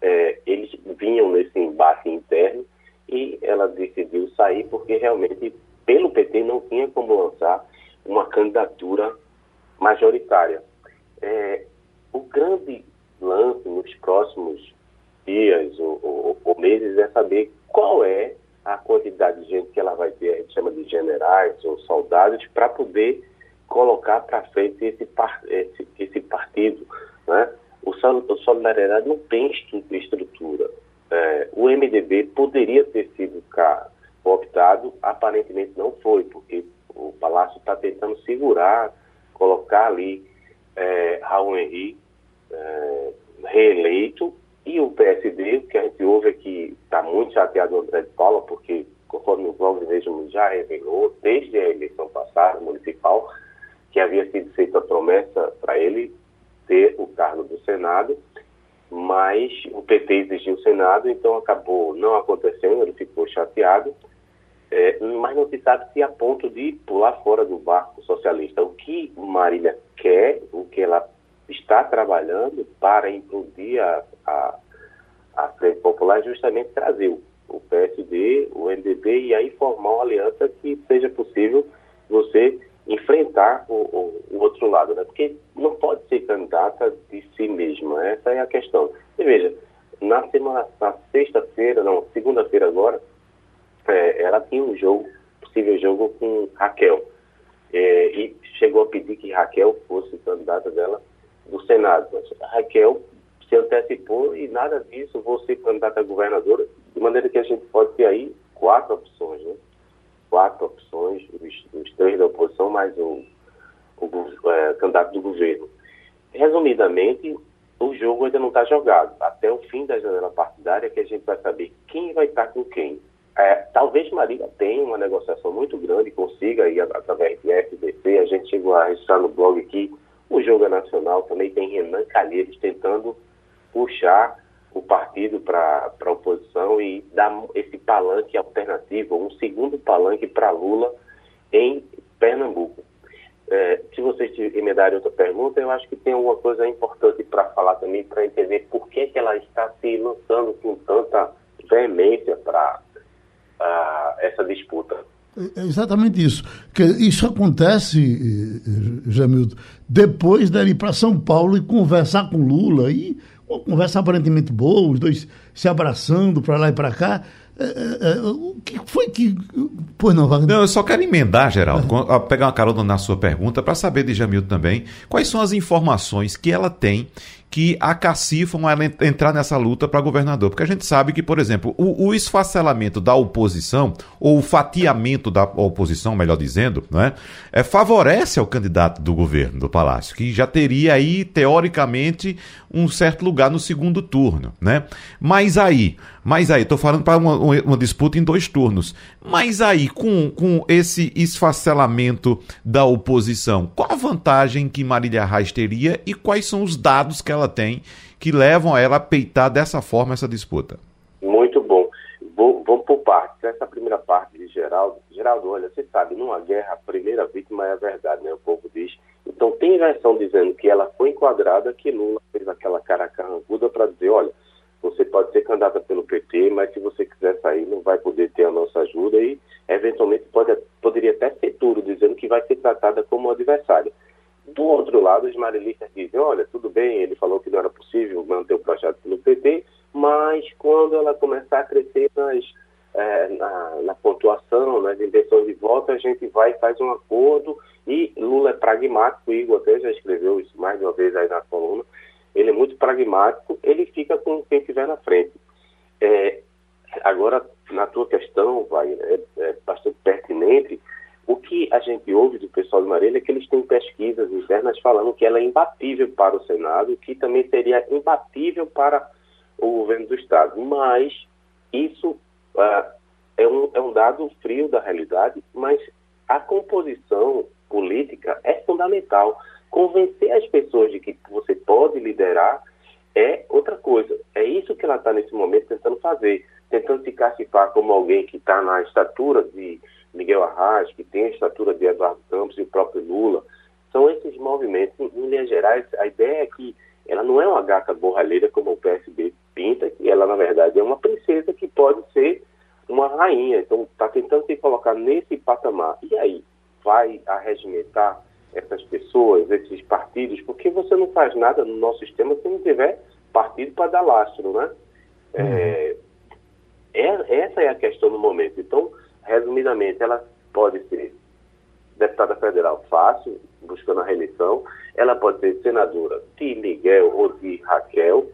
É, eles vinham nesse embate interno e ela decidiu sair porque realmente, pelo PT, não tinha como lançar uma candidatura majoritária. É, o grande lance nos próximos dias ou, ou, ou, meses é saber qual é a quantidade de gente que ela vai ter, a gente chama de generais ou soldados, para poder colocar para frente esse, esse, esse partido. Né? O, o Solidariedade não tem estrutura. É, o MDB poderia ter sido optado, aparentemente não foi, porque o Palácio está tentando segurar, colocar ali é, Raul Henrique é, reeleito e o PSD, o que a gente ouve é que está muito chateado o André de Paula, porque, conforme o blog mesmo já revelou, desde a eleição passada, municipal, que havia sido feita a promessa para ele ter o cargo do Senado, mas o PT exigiu o Senado, então acabou não acontecendo, ele ficou chateado, é, mas não se sabe se a ponto de pular fora do barco socialista. O que Marília quer, o que ela está trabalhando para implodir a, a, a Frente Popular é justamente trazer o, o PSD, o MDB e aí formar uma aliança que seja possível você enfrentar o, o, o, outro lado, né? Porque não pode ser candidata de si mesma, essa é a questão. E veja, na semana, na sexta-feira, não, segunda-feira agora, é, ela tinha um jogo, possível jogo com Raquel, é, e chegou a pedir que Raquel fosse candidata dela do Senado. Mas Raquel se antecipou e nada disso, ser candidata a governadora, de maneira que a gente pode ter aí quatro opções, né? quatro opções, os, os três da oposição, mais o, o é, candidato do governo. Resumidamente, o jogo ainda não está jogado. Até o fim da janela partidária que a gente vai saber quem vai estar com quem. É, talvez Marília tenha uma negociação muito grande, consiga aí através de FBC, a gente chegou a registrar no blog aqui, o Jogo é Nacional também tem Renan Calheiros tentando puxar o partido para a oposição e dar esse palanque alternativo, um segundo palanque para Lula em Pernambuco. É, se vocês emendarem outra pergunta, eu acho que tem uma coisa importante para falar também, para entender por que, que ela está se lançando com tanta veemência para essa disputa. É exatamente isso. Que isso acontece, eh, Jamildo, depois dele ir para São Paulo e conversar com Lula. E uma conversa aparentemente boa, os dois se abraçando para lá e para cá. É, é, é, o que foi que. Pois não, Wagner? Não, eu só quero emendar, Geraldo, pegar uma carona na sua pergunta, para saber de Jamildo também, quais são as informações que ela tem que acacifam ela entrar nessa luta para governador. Porque a gente sabe que, por exemplo, o, o, esfacelamento da oposição, ou o fatiamento da oposição, melhor dizendo, não é, é, favorece ao candidato do governo, do Palácio, que já teria aí, teoricamente, um certo lugar no segundo turno. Né? Mas aí, mas aí, estou falando para uma, uma, disputa em dois turnos. Mas aí, com, com esse esfacelamento da oposição, qual a vantagem que Marília Reis teria e quais são os dados que ela tem que levam ela a peitar dessa forma essa disputa? Muito bom. Vou, vamos por partes. Essa primeira parte de Geraldo. Geraldo, olha, você sabe, numa guerra, a primeira vítima é a verdade, né? O povo diz. Então, tem versão dizendo que ela foi enquadrada, que Lula fez aquela cara carrancuda para dizer, olha, você pode ser candidata pelo PT, mas se você quiser sair, não vai poder ter a nossa ajuda e, eventualmente, pode, poderia até ser duro, dizendo que vai ser tratada como adversária. Do outro lado, os marilistas dizem, olha, tudo bem, ele falou que não era possível manter o projeto pelo PT, mas quando ela começar a crescer nas, é, na, na, pontuação, nas intenções de voto, a gente vai e faz um acordo e Lula é pragmático, Igor até já escreveu isso mais de uma vez aí na coluna, ele é muito pragmático, ele fica com quem estiver na frente. É, agora, na tua questão, vai, é, é, bastante pertinente, o que a gente ouve do pessoal de Marília é que eles têm pesquisas internas falando que ela é imbatível para o Senado, que também seria imbatível para o governo do Estado. Mas isso uh, é, um, é um dado frio da realidade, mas a composição política é fundamental convencer as pessoas de que você pode liderar é outra coisa. É isso que ela está nesse momento tentando fazer, tentando se classificar como alguém que está na estatura de Miguel Arraes, que tem a estatura de Eduardo Campos e o próprio Lula. São esses movimentos, em, em linhas gerais, a ideia é que ela não é uma gata borralheira como o PSB pinta, que ela, na verdade, é uma princesa que pode ser uma rainha. Então, está tentando se colocar nesse patamar. E aí, vai arregimentar essas pessoas, esses partidos, porque você não faz nada no nosso sistema se não tiver partido para dar lastro, né? Uhum. É, é, essa é a questão do momento. Então, resumidamente, ela pode ser deputada federal fácil, buscando a reeleição, ela pode ser senadora de Miguel ou de Raquel,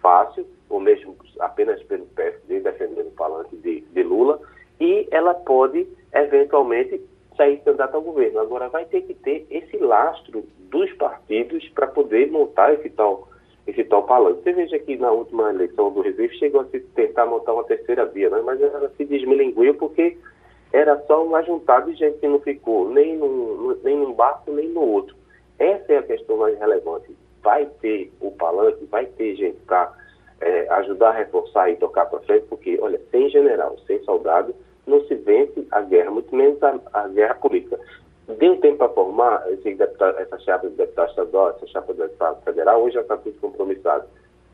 fácil, ou mesmo apenas pelo PSD, defendendo o palanque de, de Lula, e ela pode, eventualmente, sair candidato ao governo. Agora, vai ter que ter esse lastro dos partidos para poder montar esse tal, esse tal palanque. Você veja que na última eleição do Recife chegou a se tentar montar uma terceira via, né? mas ela se desmilinguiu porque era só uma juntada de gente que não ficou nem num, nem num barco nem no outro. Essa é a questão mais relevante. Vai ter o palanque, vai ter gente para é, ajudar a reforçar e tocar para frente, porque, olha, sem general, sem soldado, não se vence a guerra, muito menos a, a guerra política. Deu tempo para formar deputado, essa chapa de deputado estadual, essa chapa de deputado federal, hoje já está tudo compromissado.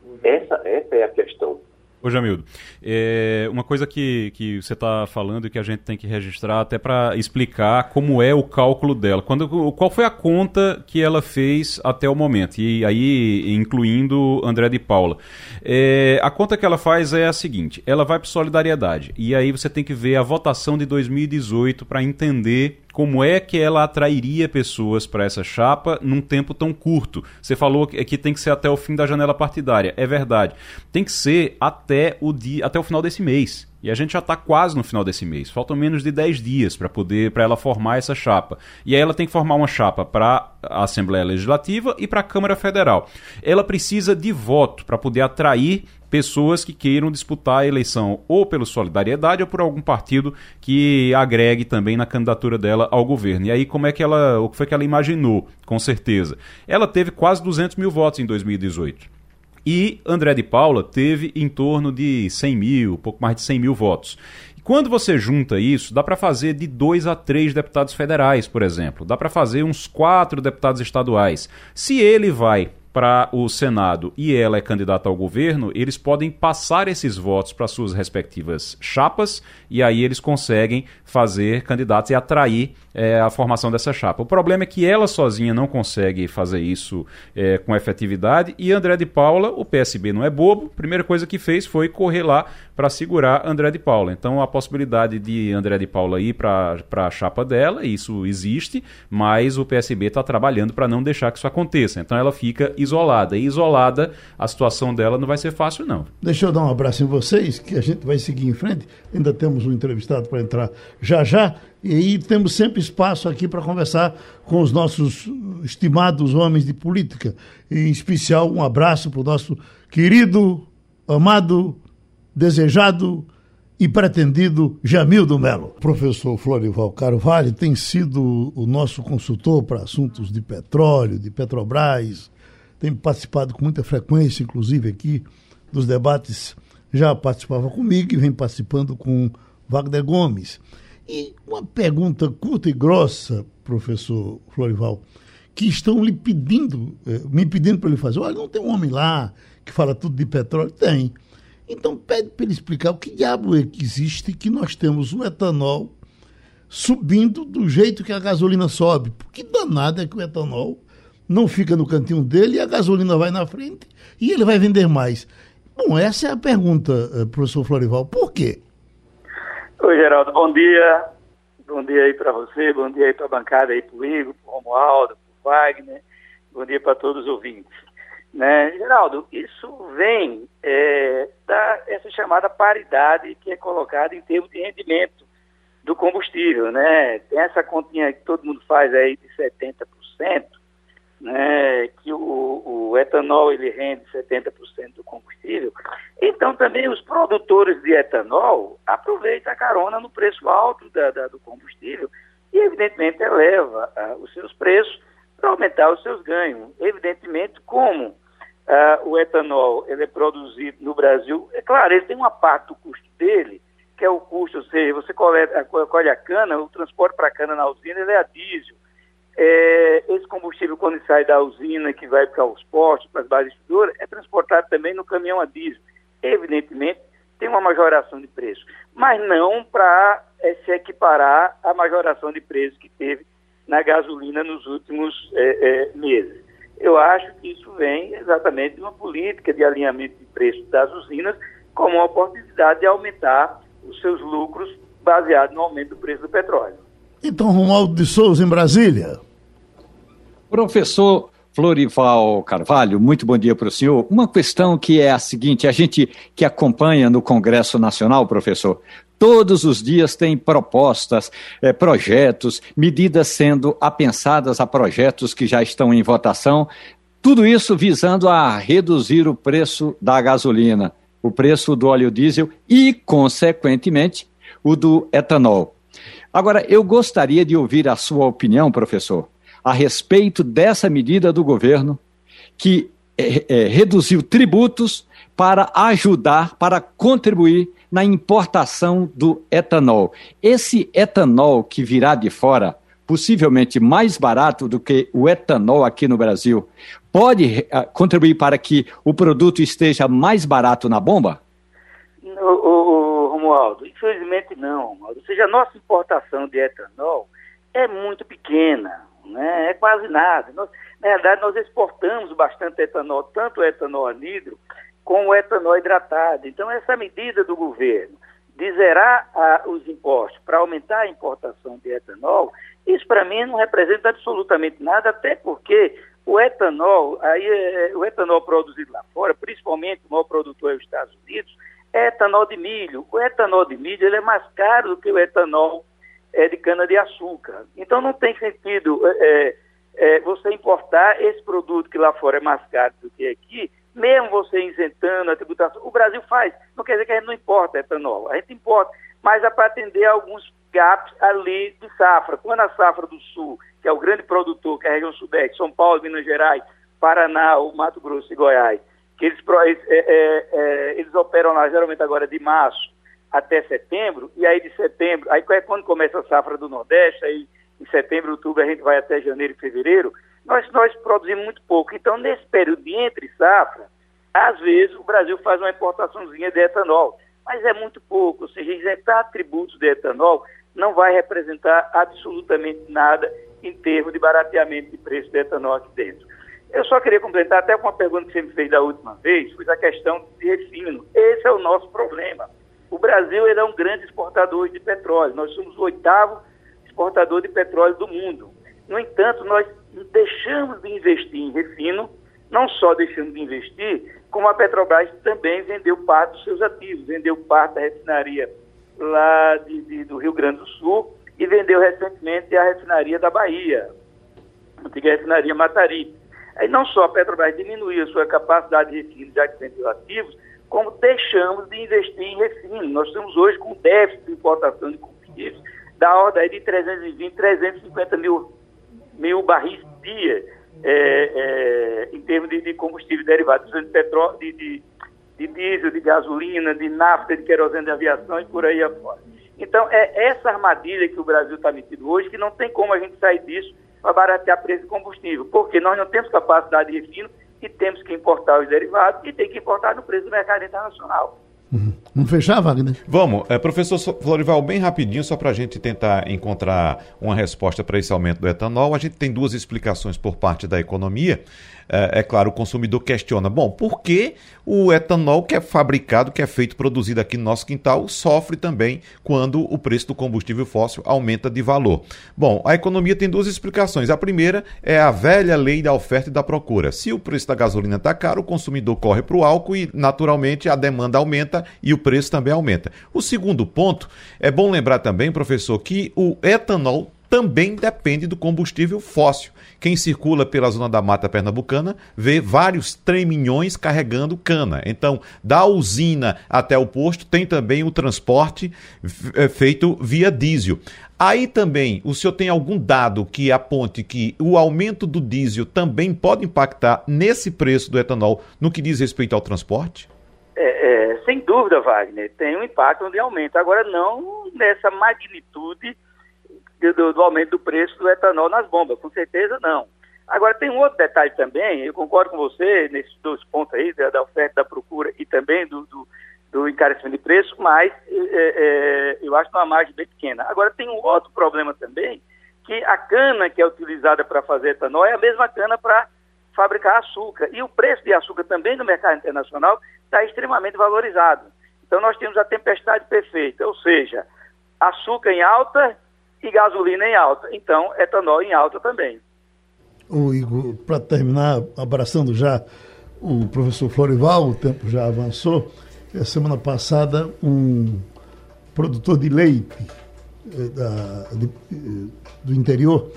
Uhum. Essa, essa é a questão. Ô Jamildo, é uma coisa que, que você está falando e que a gente tem que registrar até para explicar como é o cálculo dela. Quando, qual foi a conta que ela fez até o momento? E aí, incluindo André de Paula. É, a conta que ela faz é a seguinte: ela vai para solidariedade. E aí você tem que ver a votação de 2018 para entender como é que ela atrairia pessoas para essa chapa num tempo tão curto. Você falou que tem que ser até o fim da janela partidária. É verdade. Tem que ser até o dia, até o final desse mês. E a gente já está quase no final desse mês. Faltam menos de 10 dias para poder para ela formar essa chapa. E aí ela tem que formar uma chapa para a Assembleia Legislativa e para a Câmara Federal. Ela precisa de voto para poder atrair pessoas que queiram disputar a eleição ou pelo Solidariedade ou por algum partido que agregue também na candidatura dela ao governo. E aí, como é que ela, o que foi que ela imaginou, com certeza? Ela teve quase 200 mil votos em 2018. E André de Paula teve em torno de 100 mil, pouco mais de 100 mil votos. Quando você junta isso, dá para fazer de dois a três deputados federais, por exemplo. Dá para fazer uns quatro deputados estaduais. Se ele vai para o Senado e ela é candidata ao governo, eles podem passar esses votos para suas respectivas chapas e aí eles conseguem fazer candidatos e atrair é, a formação dessa chapa. O problema é que ela sozinha não consegue fazer isso é, com efetividade e André de Paula, o PSB não é bobo, a primeira coisa que fez foi correr lá para segurar André de Paula. Então a possibilidade de André de Paula ir para a chapa dela, isso existe, mas o PSB está trabalhando para não deixar que isso aconteça. Então ela fica isolada. E isolada, a situação dela não vai ser fácil, não. Deixa eu dar um abraço em vocês, que a gente vai seguir em frente. Ainda temos um entrevistado para entrar já já. E temos sempre espaço aqui para conversar com os nossos estimados homens de política. Em especial, um abraço para o nosso querido, amado, desejado e pretendido Jamildo Melo. Professor Florival Carvalho tem sido o nosso consultor para assuntos de petróleo, de Petrobras, tem participado com muita frequência, inclusive aqui, dos debates. Já participava comigo e vem participando com Wagner Gomes. E uma pergunta curta e grossa, professor Florival, que estão lhe pedindo, eh, me pedindo para ele fazer. Olha, não tem um homem lá que fala tudo de petróleo? Tem. Então pede para ele explicar o que diabo é que existe que nós temos o etanol subindo do jeito que a gasolina sobe. Porque danado é que o etanol não fica no cantinho dele e a gasolina vai na frente e ele vai vender mais. Bom, essa é a pergunta, eh, professor Florival. Por quê? Oi, Geraldo, bom dia. Bom dia aí para você, bom dia aí para a bancada aí, para o Igor, para o Romualdo, para o Wagner, bom dia para todos os ouvintes. Né? Geraldo, isso vem é, da essa chamada paridade que é colocada em termos de rendimento do combustível, né? Tem essa continha que todo mundo faz aí de 70%, né, que o, o, etanol ele rende 70% do combustível, então também os produtores de etanol aproveitam a carona no preço alto da, da, do combustível e evidentemente eleva uh, os seus preços para aumentar os seus ganhos. Evidentemente, como uh, o etanol ele é produzido no Brasil, é claro, ele tem uma parte do custo dele, que é o custo, ou seja, você coleta, colhe a cana, o transporte para a cana na usina ele é a diesel, é, esse combustível, quando sai da usina, que vai para os postos, para as bases distribuidoras, é transportado também no caminhão a diesel. Evidentemente, tem uma majoração de preço, mas não para é, se equiparar à majoração de preço que teve na gasolina nos últimos é, é, meses. Eu acho que isso vem exatamente de uma política de alinhamento de preço das usinas como uma oportunidade de aumentar os seus lucros baseado no aumento do preço do petróleo. Então, Romualdo de Souza, em Brasília. Professor Florival Carvalho, muito bom dia para o senhor. Uma questão que é a seguinte: a gente que acompanha no Congresso Nacional, professor, todos os dias tem propostas, eh, projetos, medidas sendo apensadas a projetos que já estão em votação, tudo isso visando a reduzir o preço da gasolina, o preço do óleo diesel e, consequentemente, o do etanol. Agora, eu gostaria de ouvir a sua opinião, professor, a respeito dessa medida do governo que é, é, reduziu tributos para ajudar, para contribuir na importação do etanol. Esse etanol que virá de fora, possivelmente mais barato do que o etanol aqui no Brasil, pode uh, contribuir para que o produto esteja mais barato na bomba? O, o, Romualdo, infelizmente não, Romualdo. Ou seja, a nossa importação de etanol é muito pequena, né? é quase nada. Nós, na verdade, nós exportamos bastante etanol, tanto o etanol anidro como o etanol hidratado. Então, essa medida do governo de zerar a, os impostos para aumentar a importação de etanol, isso para mim não representa absolutamente nada, até porque o etanol, aí, é, o etanol produzido lá fora, principalmente o maior produtor é os Estados Unidos, etanol de milho. O etanol de milho ele é mais caro do que o etanol é, de cana-de-açúcar. Então não tem sentido é, é, você importar esse produto que lá fora é mais caro do que aqui, mesmo você isentando a tributação. O Brasil faz, não quer dizer que a gente não importa etanol, a gente importa, mas é para atender alguns gaps ali de safra. Quando a safra do Sul, que é o grande produtor, que é a região sudeste, São Paulo, Minas Gerais, Paraná, o Mato Grosso e Goiás, que eles, é, é, é, eles operam lá geralmente agora de março até setembro, e aí de setembro, aí é quando começa a safra do Nordeste, aí em setembro, outubro, a gente vai até janeiro e fevereiro, nós, nós produzimos muito pouco. Então, nesse período de entre safra, às vezes o Brasil faz uma importaçãozinha de etanol, mas é muito pouco, ou seja, isentar tributos de etanol não vai representar absolutamente nada em termos de barateamento de preço de etanol aqui dentro. Eu só queria complementar até com uma pergunta que você me fez da última vez, foi a questão de refino. Esse é o nosso problema. O Brasil é um grande exportador de petróleo. Nós somos o oitavo exportador de petróleo do mundo. No entanto, nós deixamos de investir em refino, não só deixamos de investir, como a Petrobras também vendeu parte dos seus ativos, vendeu parte da refinaria lá de, de, do Rio Grande do Sul e vendeu recentemente a refinaria da Bahia, a antiga refinaria Matari. Aí não só a Petrobras diminuiu a sua capacidade de refino, que vendeu ativos, como deixamos de investir em refino. Nós estamos hoje com déficit de importação de combustíveis da ordem de 320, 350 mil, mil barris dia é, é, em termos de, de combustível derivado, de petróleo, de, de, de, diesel, de gasolina, de nafta, de querosene de aviação e por aí afora. Então, é essa armadilha que o Brasil está metido hoje, que não tem como a gente sair disso para baratear preço de combustível, porque nós não temos capacidade de refino e temos que importar os derivados e tem que importar no preço do mercado internacional. Uhum. Vamos fechar, Wagner? Vamos. É, professor Florival, bem rapidinho, só para a gente tentar encontrar uma resposta para esse aumento do etanol. A gente tem duas explicações por parte da economia é, é, claro, o consumidor questiona: bom, por que o etanol que é fabricado, que é feito, produzido aqui no nosso quintal, sofre também quando o preço do combustível fóssil aumenta de valor? Bom, a economia tem duas explicações. A primeira é a velha lei da oferta e da procura. Se o preço da gasolina está caro, o consumidor corre para o álcool e, naturalmente, a demanda aumenta e o preço também aumenta. O segundo ponto, é bom lembrar também, professor, que o etanol também depende do combustível fóssil. Quem circula pela zona da mata pernambucana vê vários treminhões carregando cana. Então, da usina até o posto tem também o transporte é, feito via diesel. Aí também, o senhor tem algum dado que aponte que o aumento do diesel também pode impactar nesse preço do etanol no que diz respeito ao transporte? É, é, sem dúvida, Wagner, tem um impacto de aumento. Agora, não nessa magnitude do, do, aumento do preço do etanol nas bombas, com certeza não. Agora, tem um outro detalhe também, eu concordo com você nesses dois pontos aí, da, oferta, da procura e também do, do, do encarecimento de preço, mas é, é, eu acho uma margem bem pequena. Agora, tem um outro problema também, que a cana que é utilizada para fazer etanol é a mesma cana para fabricar açúcar. E o preço de açúcar também no mercado internacional está extremamente valorizado. Então, nós temos a tempestade perfeita, ou seja, açúcar em alta e gasolina em alta. Então, etanol em alta também. O Igor, para terminar, abraçando já o professor Florival, o tempo já avançou. A semana passada, um produtor de leite eh, da, de, eh, do interior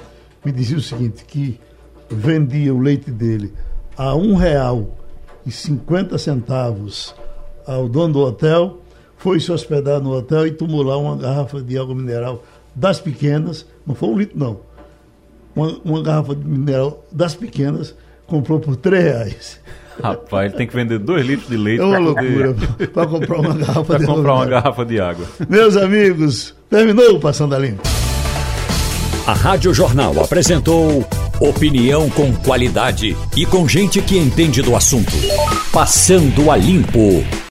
me dizia o seguinte, que vendia o leite dele a um real e cinquenta centavos ao dono do hotel, foi se hospedar no hotel e tomou lá uma garrafa de água mineral das pequenas, não foi um litro não, uma, uma garrafa de mineral das pequenas, comprou por três reais. Rapaz, ele tem que vender dois litros de leite é uma loucura para comprar uma garrafa de comprar uma garrafa de água. Meus amigos, terminou o Passando a Limpo. A Rádio Jornal apresentou opinião com qualidade e com gente que entende do assunto. Passando a Limpo.